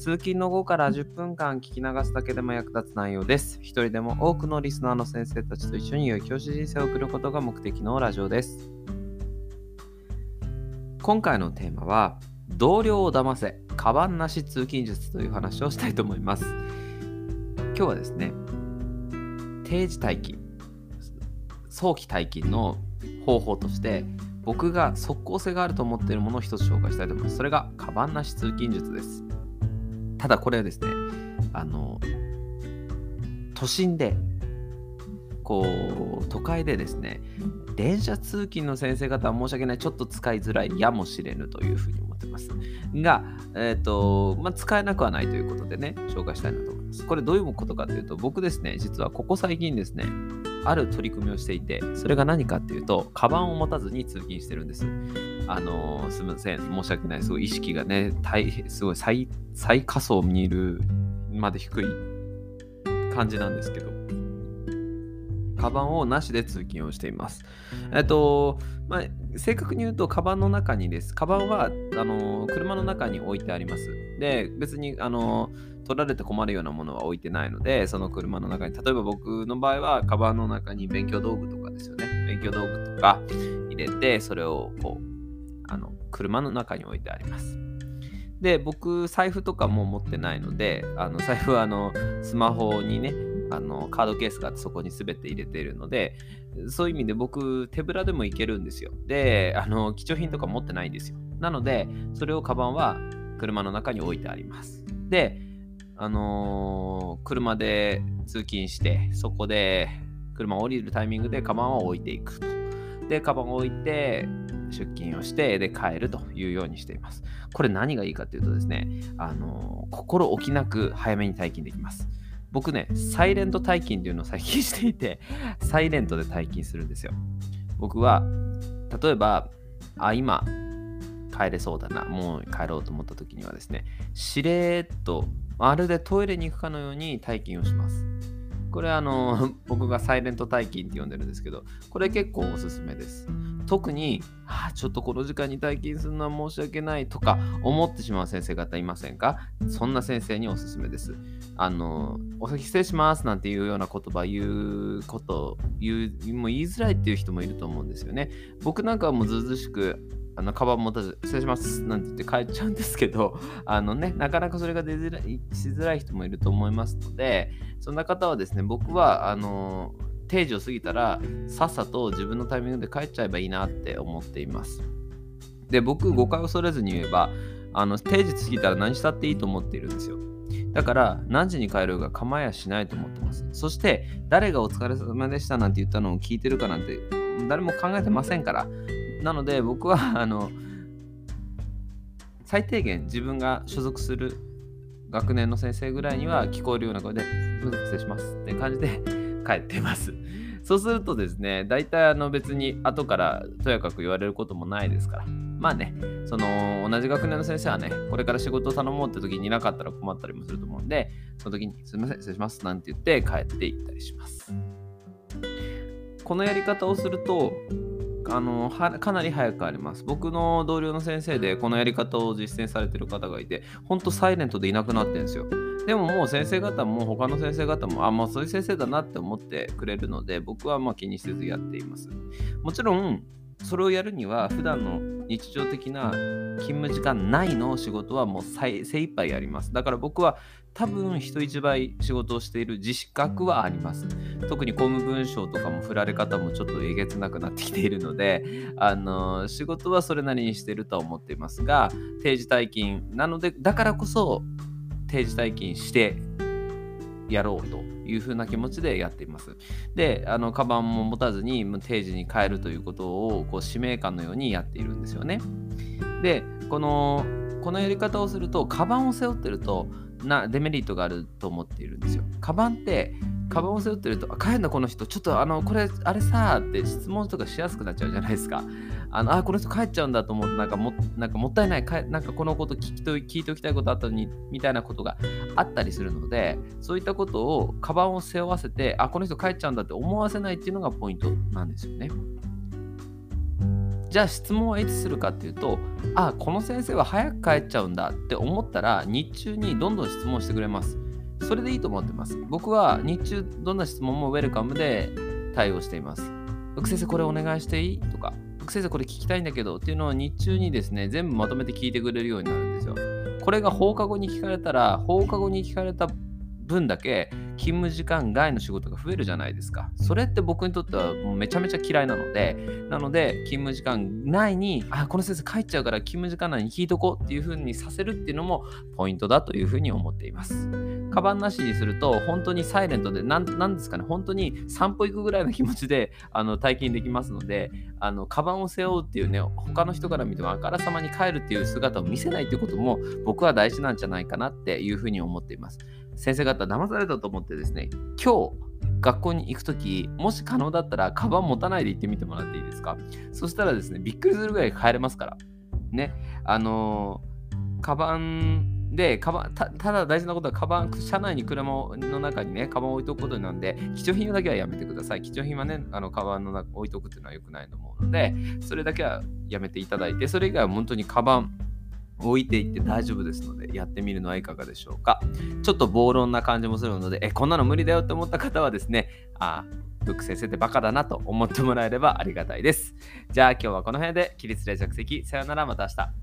通勤の後から10分間聞き流すだけでも役立つ内容です。一人でも多くのリスナーの先生たちと一緒に良い教師人生を送ることが目的のラジオです。今回のテーマは、同僚を騙せ、カバンなし通勤術という話をしたいと思います。今日はですね、定時退勤、早期退勤の方法として、僕が即効性があると思っているものを一つ紹介したいと思います。それが、カバンなし通勤術です。ただこれはですね、あの、都心で、こう、都会でですね、電車通勤の先生方は申し訳ない、ちょっと使いづらいやもしれぬというふうに思ってます。が、えっ、と、まあ、使えなくはないということでね、紹介したいなと思います。これどういうことかというと、僕ですね、実はここ最近ですね、ある取り組みをしていて、それが何かっていうと、カバンを持たずに通勤してるんです。あのーすみません、申し訳ない、すごい意識がね、大変すごい最最下層にいるまで低い感じなんですけど、カバンをなしで通勤をしています。えっと、まあ、正確に言うと、カバンの中にです。カバンは、あのー車の中に置いてあります。で、別に、あのー取られて困るようなものは置いてないので、その車の中に、例えば僕の場合は、カバンの中に勉強道具とかですよね。勉強道具とか入れて、それをこう、あの車の中に置いてあります。で、僕、財布とかも持ってないので、あの財布はあのスマホにね、あのカードケースがあってそこに全て入れているので、そういう意味で僕、手ぶらでもいけるんですよ。で、あの貴重品とか持ってないんですよ。なので、それをカバンは車の中に置いてあります。で、あのー車で通勤して、そこで車を降りるタイミングでカバンを置いていくと。で、カバンを置いて、出勤をして、で、帰るというようにしています。これ何がいいかというとですね、あのー心置きなく早めに退勤できます。僕ね、サイレント退勤っていうのを最近していて、サイレントで退勤するんですよ。僕は、例えば、あ、今、帰れそうだな、もう帰ろうと思った時にはですね、しれーっと、まるでトイレに行くかのように退勤をします。これあの、僕がサイレント退勤って呼んでるんですけど、これ結構おすすめです。特に、あちょっとこの時間に退勤するのは申し訳ないとか思ってしまう先生方いませんか？そんな先生におすすめです。あの、お先失礼しますなんていうような言葉言うこと、言う、もう言いづらいっていう人もいると思うんですよね。僕なんかはもうずずしく、あの、カバン持たず、失礼しますなんて言って帰っちゃうんですけど、あのね、なかなかそれが出づらい、しづらい人もいると思いますので、そんな方はですね、僕は、あの、定時を過ぎたら、さっさと自分のタイミングで帰っちゃえばいいなって思っています。で、僕、誤解を恐れずに言えば、あの定時過ぎたら何したっていいと思っているんですよ。だから、何時に帰るか構えやしないと思ってます。そして、誰がお疲れ様でしたなんて言ったのを聞いてるかなんて、誰も考えてませんから。なので、僕は、あの、最低限自分が所属する学年の先生ぐらいには聞こえるような声で、すいません失礼しますって感じで 帰ってます。そうするとですね、大体あの別に後からとやかく言われることもないですから。まあね、その同じ学年の先生はね、これから仕事を頼もうって時にいなかったら困ったりもすると思うんで、その時にすいません、失礼しますなんて言って帰っていったりします。このやり方をすると、あのはかなり早く帰ります。僕の同僚の先生でこのやり方を実践されてる方がいて、ほんとサイレントでいなくなってるんですよ。でももう先生方も他の先生方も、あ、もうそういう先生だなって思ってくれるので、僕はまあ気にせずやっています。もちろん、それをやるには普段の日常的な勤務時間内の仕事はもう精精一杯やります。だから僕は多分人一倍仕事をしている自覚はあります。特に公務文書とかも振られ方もちょっとえげつなくなってきているので、あの仕事はそれなりにしているとは思っていますが、定時退勤なので、だからこそ定時退勤してやろうというふうな気持ちでやっています。で、あの、カバンも持たずに定時に帰るということをこう使命感のようにやっているんですよね。で、この、このやり方をすると、カバンを背負ってると、なデメリットがあると思っているんですよ。カバンってカバンを背負ってると「帰るんだこの人ちょっとあのこれあれさ」って質問とかしやすくなっちゃうじゃないですか。あのあこの人帰っちゃうんだと思ってなんかもなんかもったいないかなんかこのこと聞きと聞いておきたいことあったのにみたいなことがあったりするのでそういったことをカバンを背負わせてあこの人帰っちゃうんだって思わせないっていうのがポイントなんですよね。じゃあ質問はいつするかっていうと、あ、この先生は早く帰っちゃうんだって思ったら、日中にどんどん質問してくれます。それでいいと思ってます。僕は日中どんな質問もウェルカムで対応しています。福先生これお願いしていい？とか、福先生これ聞きたいんだけどっていうのを日中にですね、全部まとめて聞いてくれるようになるんですよ。これが放課後に聞かれたら、放課後に聞かれた分だけ勤務時間外の仕事が増えるじゃないですか。それって僕にとってはもうめちゃめちゃ嫌いなので、なので勤務時間内に、あ、この先生帰っちゃうから勤務時間内に聞いとこうっていう風にさせるっていうのもポイントだという風に思っています。カバンなしにすると本当にサイレントでなんですかね本当に散歩行くぐらいの気持ちであの体験できますのであのカバンを背負うっていうね他の人から見てもあからさまに帰るっていう姿を見せないってことも僕は大事なんじゃないかなっていうふうに思っています先生方騙されたと思ってですね今日学校に行くとき、もし可能だったら、カバン持たないで行ってみてもらっていいですか？そしたらですね、びっくりするぐらい帰れますから。ね。あのー、カバンで、カバンただ大事なことは、カバン、車内に車の中にね、カバン置いとくことなんで、貴重品だけはやめてください。貴重品はね、あのカバンの中置いとくっていうのは良くないと思うので、それだけはやめていただいて、それ以外は本当にカバン、置いていって大丈夫ですので、やってみるのはいかがでしょうか。ちょっと暴論な感じもするので、え、こんなの無理だよって思った方はですね、あ、ブック先生ってバカだなと思ってもらえればありがたいです。じゃあ今日はこの辺で、起立連着席、さよならまた明日。